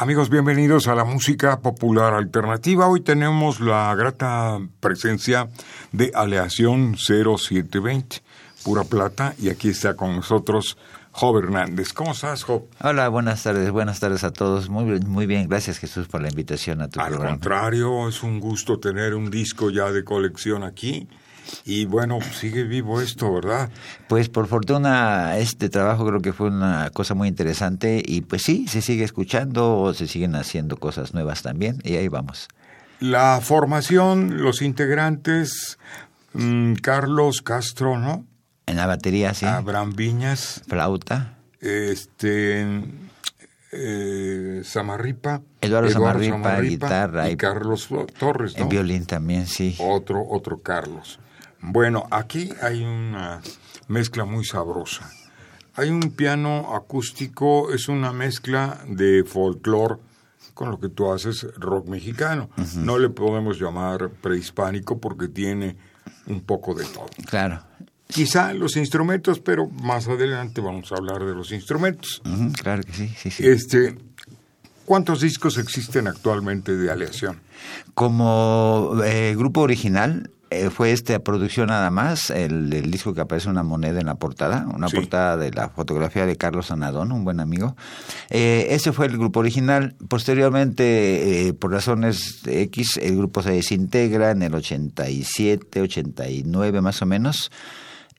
Amigos, bienvenidos a la música popular alternativa. Hoy tenemos la grata presencia de Aleación 0720, pura plata, y aquí está con nosotros Job Hernández. ¿Cómo estás, Job? Hola, buenas tardes, buenas tardes a todos. Muy bien, muy bien, gracias Jesús por la invitación a tu Al programa. contrario, es un gusto tener un disco ya de colección aquí. Y bueno, sigue vivo esto, ¿verdad? Pues por fortuna este trabajo creo que fue una cosa muy interesante y pues sí, se sigue escuchando, se siguen haciendo cosas nuevas también y ahí vamos. La formación, los integrantes, mm, Carlos Castro, ¿no? En la batería, sí. Abraham Viñas, Flauta. este, eh, Samarripa, Eduardo Samarripa, guitarra y, y- Carlos Torres, ¿no? En violín también, sí. Otro, otro Carlos. Bueno, aquí hay una mezcla muy sabrosa. Hay un piano acústico, es una mezcla de folclore con lo que tú haces rock mexicano. No le podemos llamar prehispánico porque tiene un poco de todo. Claro. Quizá los instrumentos, pero más adelante vamos a hablar de los instrumentos. Claro que sí, sí, sí. Este, ¿Cuántos discos existen actualmente de Aleación? Como eh, grupo original eh, fue esta producción nada más, el, el disco que aparece una moneda en la portada, una Sí. portada de la fotografía de Carlos Anadón, un buen amigo. Eh, ese fue el grupo original. Posteriormente, eh, por razones X, el grupo se desintegra en el 87, 89 más o menos.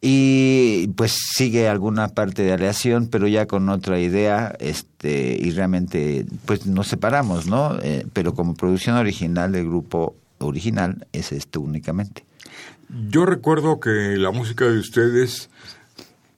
Y pues sigue alguna parte de aleación, pero ya con otra idea, este, y realmente pues nos separamos, ¿no? Eh, pero como producción original del grupo original es esto únicamente. Yo recuerdo que la música de ustedes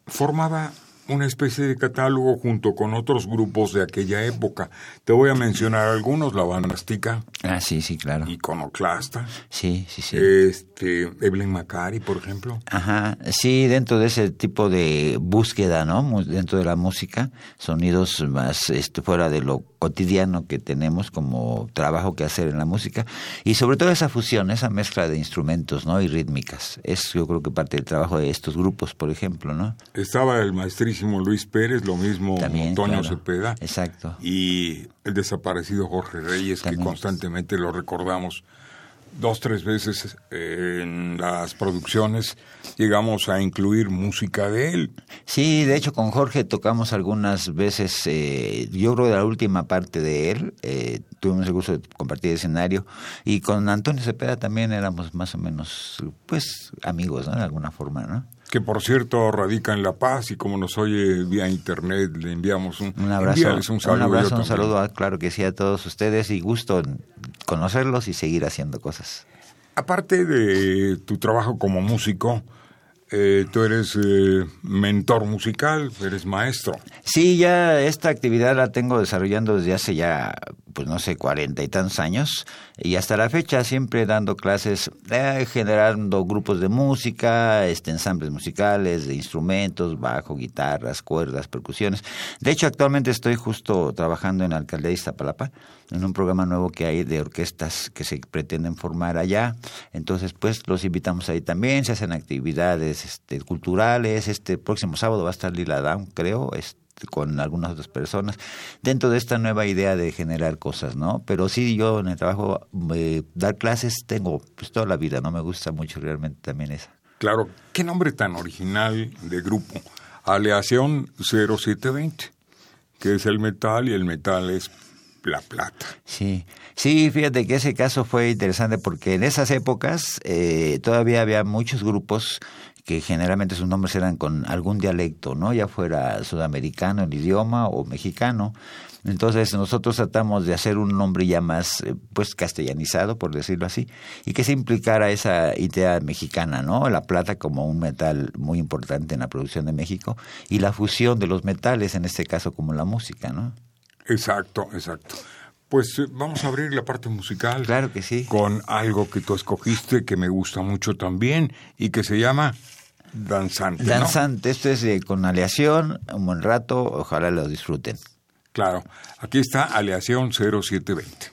formaba una especie de catálogo junto con otros grupos de aquella época. Te voy a mencionar algunos, La Banastica, Ah, sí, sí, claro. Iconoclasta, Sí, sí, sí. este, Evelyn Macari, por ejemplo. Ajá, sí, dentro de ese tipo de búsqueda, ¿no? Dentro de la música, sonidos más este, fuera de lo cotidiano que tenemos como trabajo que hacer en la música y sobre todo esa fusión, esa mezcla de instrumentos, ¿no? Y rítmicas. Es yo creo que parte del trabajo de estos grupos, por ejemplo, ¿no? Estaba el maestrísimo Luis Pérez, lo mismo También, Toño claro. Cepeda. Exacto. Y el desaparecido Jorge Reyes, También. que constantemente lo recordamos dos, tres veces en las producciones. Llegamos a incluir música de él. Sí, de hecho con Jorge tocamos algunas veces, eh, yo creo de la última parte de él, eh, tuvimos el gusto de compartir escenario y con Antonio Cepeda también éramos más o menos, pues, amigos, ¿no? De alguna forma, ¿no? Que por cierto radica en La Paz y como nos oye vía internet le enviamos un, Un abrazo, un saludo. yo abrazo, un saludo, a- claro que sí, a todos ustedes y gusto conocerlos y seguir haciendo cosas. Aparte de tu trabajo como músico, eh, tú eres eh, mentor musical, eres maestro. Sí, ya esta actividad la tengo desarrollando desde hace ya, pues no sé, cuarenta y tantos años y hasta la fecha siempre dando clases, eh, generando grupos de música, este, ensambles musicales, de instrumentos, bajo, guitarras, cuerdas, percusiones. De hecho, actualmente estoy justo trabajando en la Alcaldía de Iztapalapa, en un programa nuevo que hay de orquestas que se pretenden formar allá. Entonces, pues los invitamos ahí también, se hacen actividades este, culturales. Este próximo sábado va a estar Lila Down, creo, este, con algunas otras personas, dentro de esta nueva idea de generar cosas, ¿no? Pero sí, yo en el trabajo, eh, dar clases, tengo pues toda la vida, ¿no? Me gusta mucho realmente también esa. Claro, qué nombre tan original de grupo. Aleación 0720, que es el metal y el metal es la plata. Sí, sí, fíjate que ese caso fue interesante porque en esas épocas eh, todavía había muchos grupos que generalmente sus nombres eran con algún dialecto, ¿no? Ya fuera sudamericano el idioma o mexicano. Entonces nosotros tratamos de hacer un nombre ya más eh, pues castellanizado, por decirlo así, y que se implicara esa idea mexicana, ¿no? La plata como un metal muy importante en la producción de México y la fusión de los metales, en este caso como la música, ¿no? Exacto, exacto. Pues eh, vamos a abrir la parte musical. Claro que sí. Con algo que tú escogiste que me gusta mucho también y que se llama Danzante. Danzante, esto es eh, con aleación, un buen rato, ojalá lo disfruten. Claro, aquí está aleación 0720.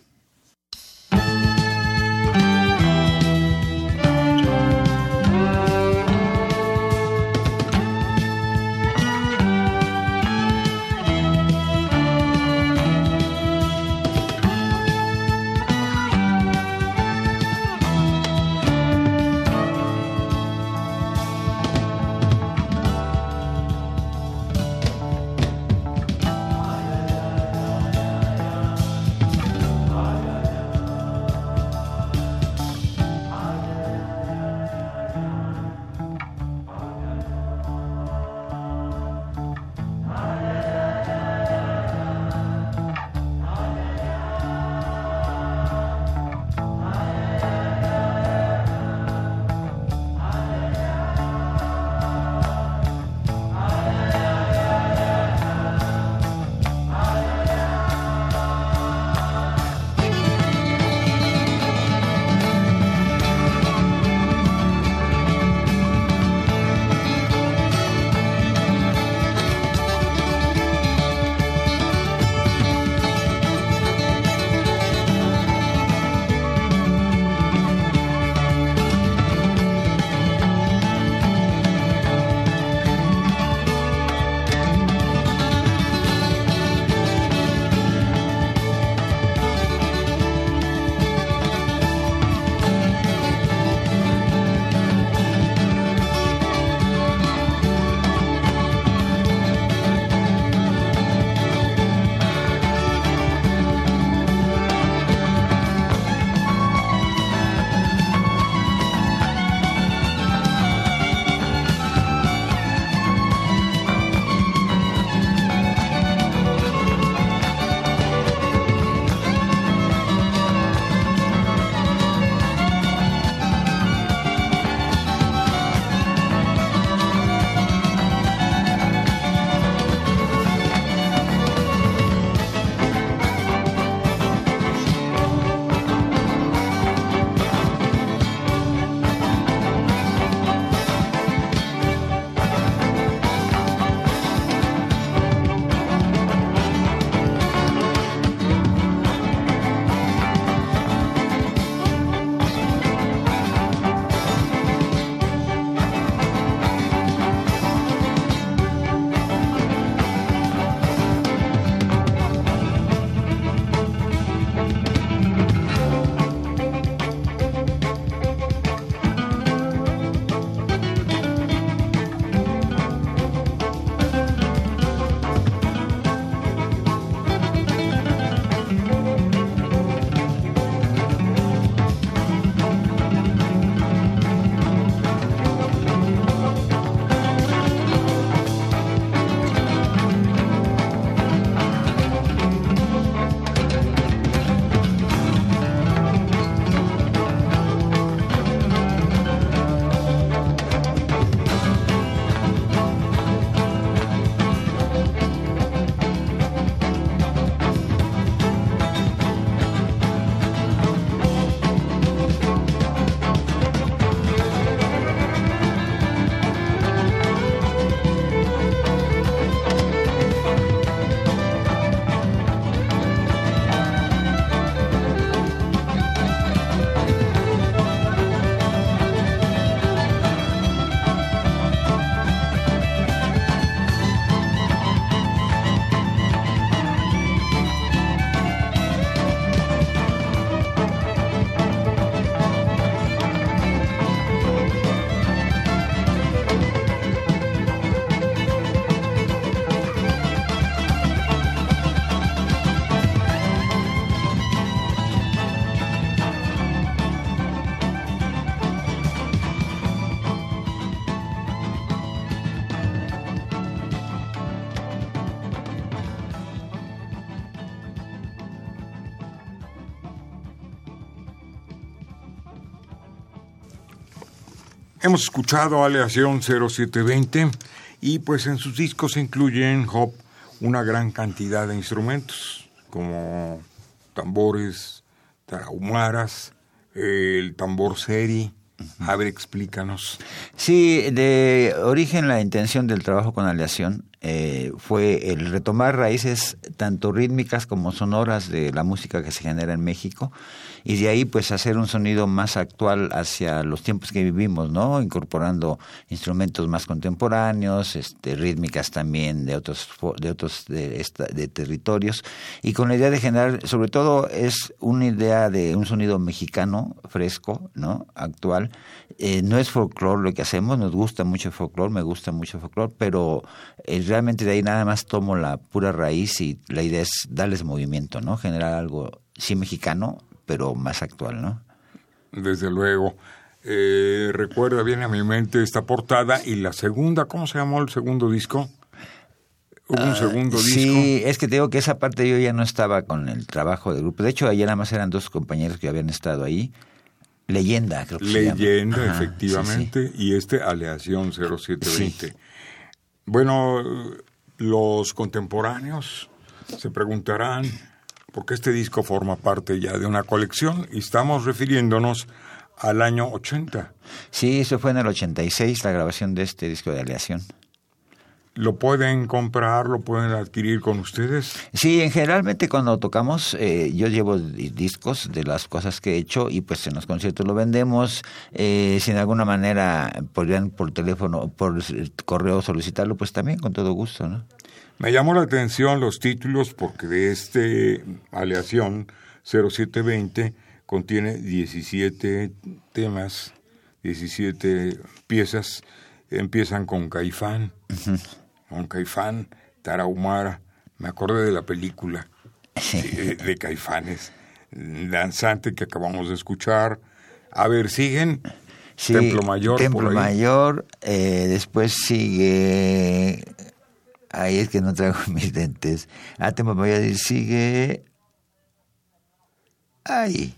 Hemos escuchado Aleación 0720 y pues en sus discos se incluyen Hop una gran cantidad de instrumentos como tambores, tarahumaras, el tambor seri. A ver, explícanos. Sí, de origen la intención del trabajo con aleación eh, fue el retomar raíces tanto rítmicas como sonoras de la música que se genera en México y de ahí pues hacer un sonido más actual hacia los tiempos que vivimos, ¿no? Incorporando instrumentos más contemporáneos, este, rítmicas también de otros de otros de, de territorios y con la idea de generar, sobre todo es una idea de un sonido mexicano fresco, ¿no? Actual. Eh, no es folclore lo que hacemos, nos gusta mucho el folclore, me gusta mucho el folclore, pero eh, realmente de ahí nada más tomo la pura raíz y la idea es darles movimiento, ¿no? Generar algo sí mexicano, pero más actual, ¿no? Desde luego. Eh, recuerda, viene a mi mente esta portada y la segunda, ¿cómo se llamó el segundo disco? Hubo un ah, segundo disco. Sí, es que te digo que esa parte yo ya no estaba con el trabajo del grupo. De hecho, ayer nada más eran dos compañeros que habían estado ahí. Leyenda, creo que Leyenda, se llama. efectivamente, y este Aleación 0720. Bueno, los contemporáneos se preguntarán porque este disco forma parte ya de una colección y estamos refiriéndonos al año 80. Sí, eso fue en el 86 la grabación de este disco de aleación. ¿Lo pueden comprar, lo pueden adquirir con ustedes? Sí, en generalmente cuando tocamos, eh, yo llevo discos de las cosas que he hecho y pues en los conciertos lo vendemos. Eh, si de alguna manera podrían por teléfono, por correo solicitarlo, pues también con todo gusto, ¿no? Me llamó la atención los títulos porque de este aleación 0720 contiene 17 temas, 17 piezas, empiezan con Caifán, con Caifán, Tarahumara, me acordé de la película de, Caifanes, danzante que acabamos de escuchar. A ver, siguen. Templo Mayor. Templo Mayor, eh, después sigue Ahí es que no traigo mis dentes. Ah, te voy a decir, sigue. Ahí.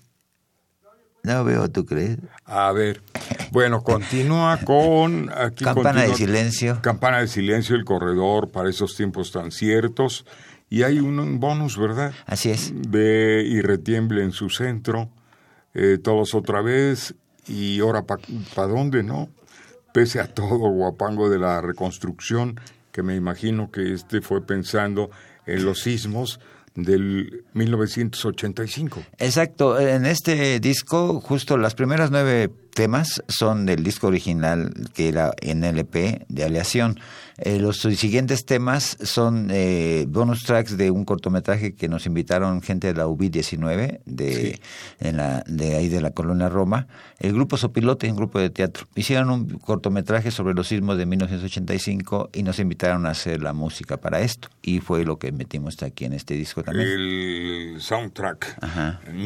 No veo, ¿tú crees? A ver. Bueno, continúa con... Campana de silencio. Campana de silencio, el corredor para esos tiempos tan ciertos. Y hay un, bonus, ¿verdad? Así es. De Y retiemble en su centro. Eh, todos otra vez. Y ahora, ¿para dónde, no? Pese a todo, guapango de la reconstrucción que me imagino que este fue pensando en los sismos del 1985. Exacto, en este disco justo las primeras nueve temas son del disco original que era en LP de aleación. Eh, los siguientes temas son eh, bonus tracks de un cortometraje que nos invitaron gente de la UBI-19 de, la, de ahí de la colonia Roma. El grupo Sopilote, un grupo de teatro, hicieron un cortometraje sobre los sismos de 1985 y nos invitaron a hacer la música para esto. Y fue lo que metimos aquí en este disco también. El soundtrack.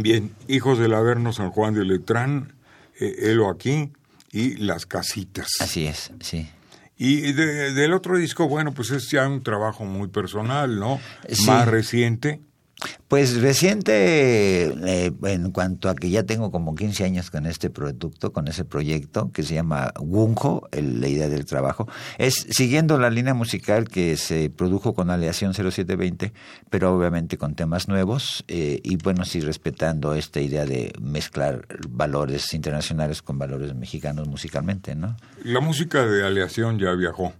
Bien, Hijos del Averno San Juan de Letrán eh, aquí y Las Casitas. Así es, sí. Y del otro disco, bueno, pues es ya un trabajo muy personal, ¿no? Más reciente. Pues reciente, eh, en cuanto a que ya tengo como 15 años con este producto, con ese proyecto que se llama Wunjo, la idea del trabajo, es siguiendo la línea musical que se produjo con Aleación 0720, pero obviamente con temas nuevos eh, y bueno, sí respetando esta idea de mezclar valores internacionales con valores mexicanos musicalmente, ¿no? La música de Aleación ya viajó.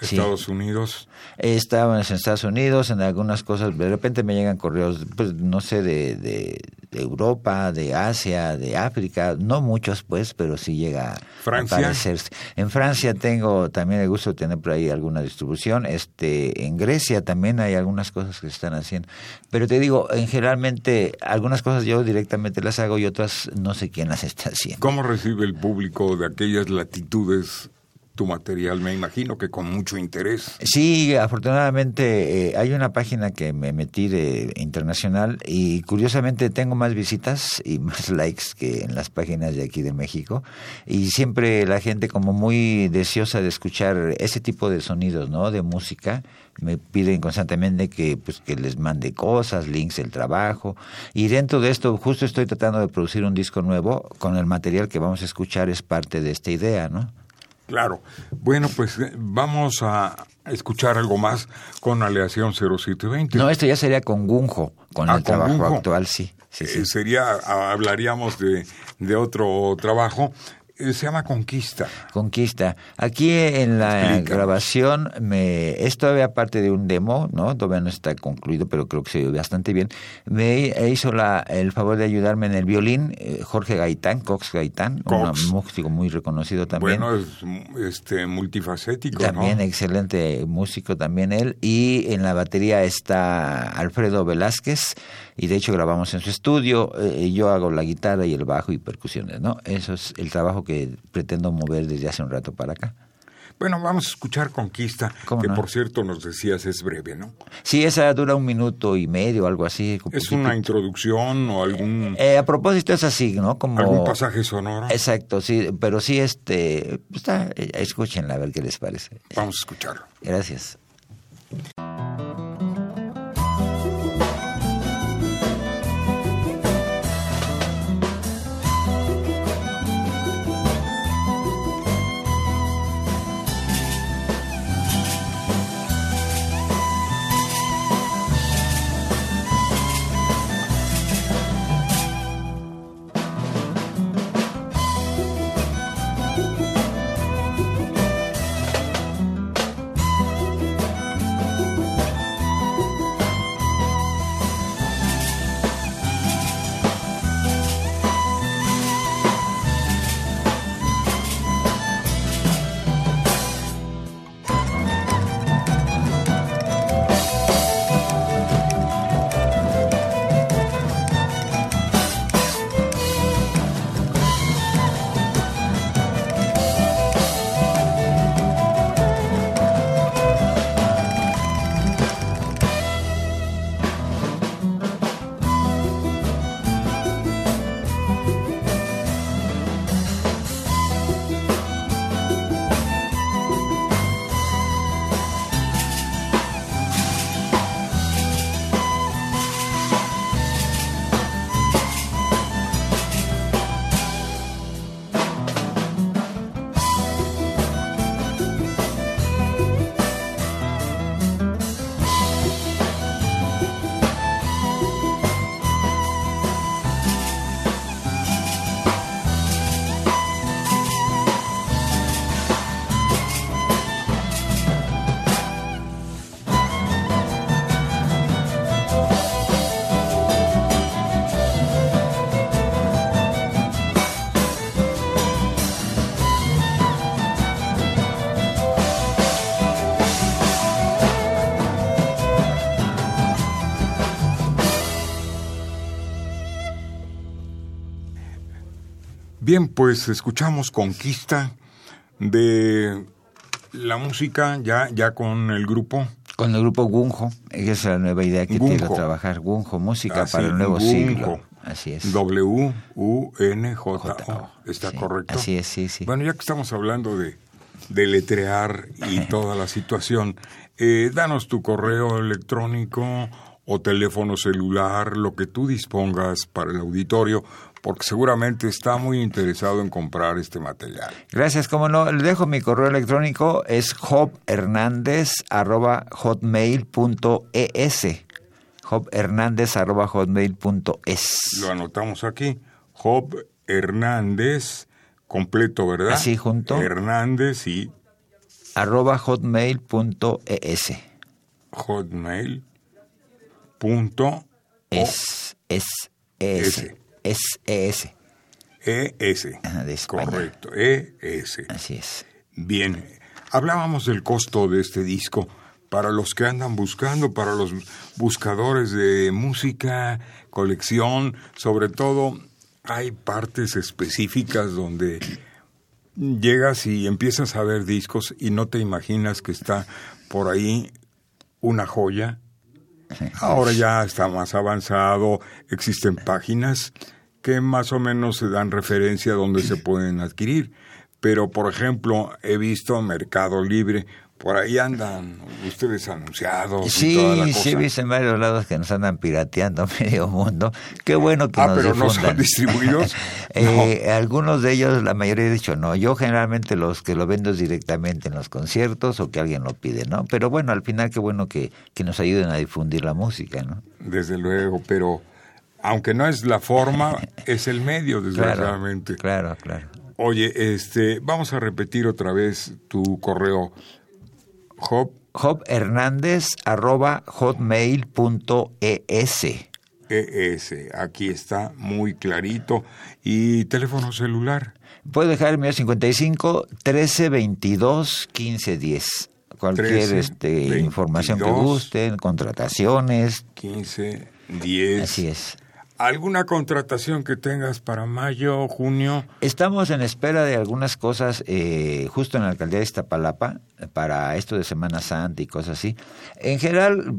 Estados Unidos. Estaba en Estados Unidos, en algunas cosas, de repente me llegan correos, pues no sé, de, de, Europa, de Asia, de África, no muchos pues, pero sí llega Francia. a aparecer. En Francia tengo también el gusto de tener por ahí alguna distribución, este, en Grecia también hay algunas cosas que se están haciendo, pero te digo, en generalmente algunas cosas yo directamente las hago y otras no sé quién las está haciendo. ¿Cómo recibe el público de aquellas latitudes tu material, me imagino que con mucho interés. Sí, afortunadamente eh, hay una página que me metí de internacional y curiosamente tengo más visitas y más likes que en las páginas de aquí de México y siempre la gente como muy deseosa de escuchar ese tipo de sonidos, ¿no? De música me piden constantemente que pues que les mande cosas, links del trabajo y dentro de esto justo estoy tratando de producir un disco nuevo con el material que vamos a escuchar es parte de esta idea, ¿no? Claro. Bueno, pues eh, vamos a escuchar algo más con Aleación 0720. No, esto ya sería con Gunjo, con Ah, el con trabajo Gunjo. actual, sí. sí, sí. Eh, sería, ah, hablaríamos de, de otro trabajo. Eh, se llama Conquista. Conquista. Aquí en la Explícanos. grabación me es todavía parte de un demo, ¿no? Todavía no está concluido, pero creo que se oye bastante bien. Me hizo la, el favor de ayudarme en el violín eh, Jorge Gaitán, Cox Gaitán, Cox. un músico muy reconocido también. Bueno, es mm, este, multifacético, También ¿no? excelente músico también él. Y en la batería está Alfredo Velázquez. Y de hecho grabamos en su estudio. eh, yo hago la guitarra y el bajo y percusiones, ¿no? Eso es el trabajo que pretendo mover desde hace un rato para acá. Bueno, vamos a escuchar Conquista, ¿Cómo que no? por cierto nos decías es breve, ¿no? Sí, esa dura un minuto y medio, algo así. un ¿Es una introducción o algún, Eh, a propósito es así, ¿no? Como... algún pasaje sonoro? Exacto, sí, pero sí, este, está, eh, escúchenla a ver qué les parece. Vamos a escucharlo. Gracias. Bien, pues escuchamos Conquista de la música ya, ya con el grupo. Con el grupo Gunjo, esa es la nueva idea que Gunjo. quiero trabajar. Gunjo, música Así, para el nuevo Gunjo. siglo. Así es. W-U-N-J-O. J-O. ¿Está Sí, correcto? así es, sí, sí. Bueno, ya que estamos hablando de, de letrear y toda la situación, eh, danos tu correo electrónico o teléfono celular, lo que tú dispongas para el auditorio, porque seguramente está muy interesado en comprar este material. Gracias, como no, le dejo mi correo electrónico, es jobhernandez.hotmail.es. jobhernandez.hotmail.es. Lo anotamos aquí. Job Hernández, completo, ¿verdad? Así, junto. Hernández y arroba hotmail.es. hotmail punto Es, es, es, es, es. ES. Ajá, de España. Correcto, ES. Así es. Bien, hablábamos del costo de este disco para los que andan buscando, para los buscadores de música, colección, sobre todo hay partes específicas donde llegas y empiezas a ver discos y no te imaginas que está por ahí una joya. Ahora ya está más avanzado, existen páginas que más o menos se dan referencia a donde se pueden adquirir. Pero, por ejemplo, he visto Mercado Libre por ahí andan ustedes anunciados. Sí, y toda la cosa. sí, he visto en varios lados que nos andan pirateando medio mundo. Qué bueno que ah, nos pero no son distribuidos. Eh, Algunos de ellos, la mayoría he dicho no. Yo generalmente los que lo vendo es directamente en los conciertos o que alguien lo pide, ¿no? Pero bueno, al final qué bueno que, que nos ayuden a difundir la música, ¿no? Desde luego, pero aunque no es la forma, es el medio, Claro, desgraciadamente. claro, claro. Oye, este, vamos a repetir otra vez tu correo. Job, Job Hernández arroba hotmail.es. ES, aquí está muy clarito. Y teléfono celular. Puedo dejar el mío 55 13 22 15 10. Cualquier 13, este, 22. información que gusten, contrataciones, 15, 10. así es. ¿Alguna contratación que tengas para mayo, junio? Estamos en espera de algunas cosas eh, justo en la alcaldía de Iztapalapa para esto de Semana Santa y cosas así. En general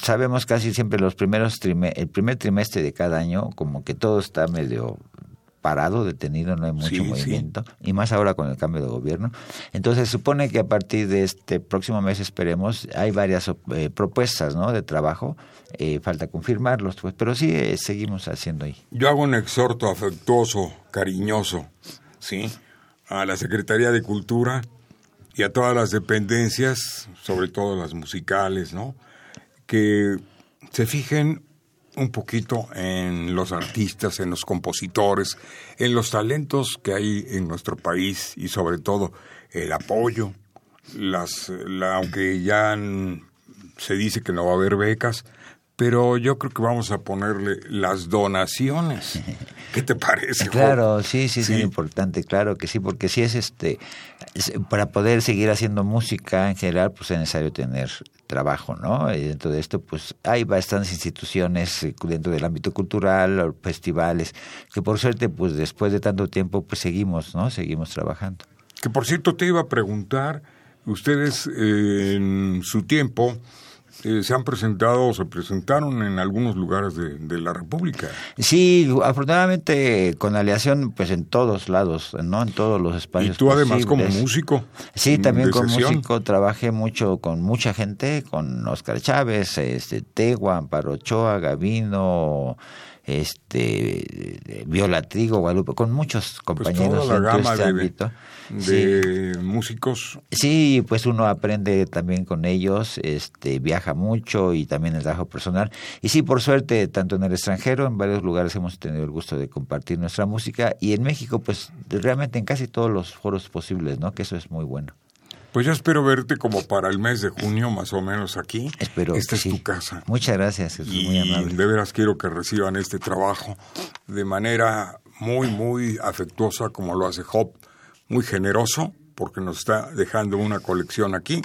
sabemos casi siempre los primeros el primer trimestre de cada año como que todo está medio parado, detenido, no hay mucho Sí, sí. movimiento y más ahora con el cambio de gobierno. Entonces supone que a partir de este próximo mes esperemos hay varias eh, propuestas, ¿no? de trabajo. Eh, falta confirmarlos, pues, pero sí eh, seguimos haciendo ahí. Yo hago un exhorto afectuoso, cariñoso, ¿sí? A la Secretaría de Cultura y a todas las dependencias, sobre todo las musicales, ¿no? Que se fijen un poquito en los artistas, en los compositores, en los talentos que hay en nuestro país y sobre todo el apoyo, las, la- aunque ya se dice que no va a haber becas, pero yo creo que vamos a ponerle las donaciones. ¿Qué te parece? Claro, sí, sí, sí, es importante, claro que sí, porque si es este, es- para poder seguir haciendo música en general, pues es necesario tener trabajo, ¿no? Y dentro de esto, pues hay bastantes instituciones eh, dentro del ámbito cultural, festivales, que por suerte, pues después de tanto tiempo, pues seguimos, ¿no? Seguimos trabajando. Que por cierto te iba a preguntar, ustedes eh, en su tiempo eh, se han presentado o se presentaron en algunos lugares de, de la República. Sí, afortunadamente con aleación, pues en todos lados, ¿no? En todos los Y espacios. tú además como músico. Sí, mm, también sesión. músico trabajé mucho con mucha gente, con Oscar Chávez, este Tegua, Amparo Ochoa, Gavino, este Viola Trigo, Guadalupe, con muchos Pues compañeros toda la gama este de, ámbito. de músicos. Sí, pues uno aprende también con ellos, este, viaja mucho y también el trabajo personal. Y sí, por suerte, tanto en el extranjero, en varios lugares hemos tenido el gusto de compartir nuestra música y en México, pues realmente en casi todos los foros posibles, ¿no? Que eso es muy bueno. Pues yo espero verte como para el mes de junio, más o menos aquí. Espero Esta es sí. tu casa. Muchas gracias, Jesús, muy Y amable. de veras quiero que reciban este trabajo de manera muy, muy afectuosa, como lo hace Job, muy generoso, porque nos está dejando una colección aquí.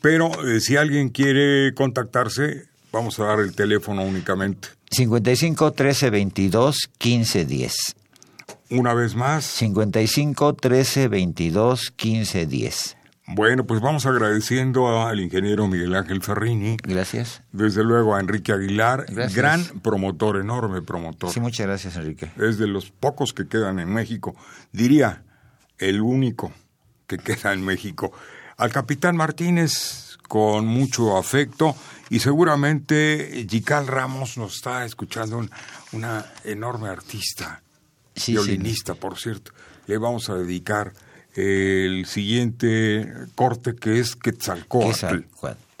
Pero eh, si alguien quiere contactarse, vamos a dar el teléfono únicamente. 55 13 22 15 10. Una vez más, 55 13 22 15 10. Bueno, pues vamos agradeciendo al ingeniero Miguel Ángel Ferrini, Gracias. desde luego a Enrique Aguilar, Gracias. gran promotor, enorme promotor. Sí, muchas gracias, Enrique. es de los pocos que quedan en México, diría el único que queda en México. Al capitán Martínez, con mucho afecto, y seguramente Gical Ramos nos está escuchando, un- una enorme artista, Sí, violinista, por cierto. Le vamos a dedicar el siguiente corte que es Quetzalcóatl.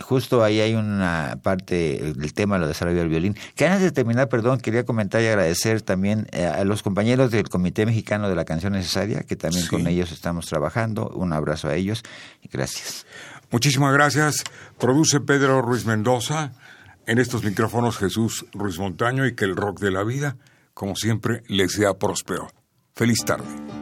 Justo ahí hay una parte del tema lo desarrollo del violín. Que antes de terminar, perdón, quería comentar y agradecer también eh, a los compañeros del Comité Mexicano de la Canción Necesaria, que también Sí. con ellos estamos trabajando. Un abrazo a ellos y gracias. Muchísimas gracias. Produce Pedro Ruiz Mendoza. En estos micrófonos Jesús Ruiz Montaño y que el rock de la vida, como siempre, les sea próspero. Feliz tarde.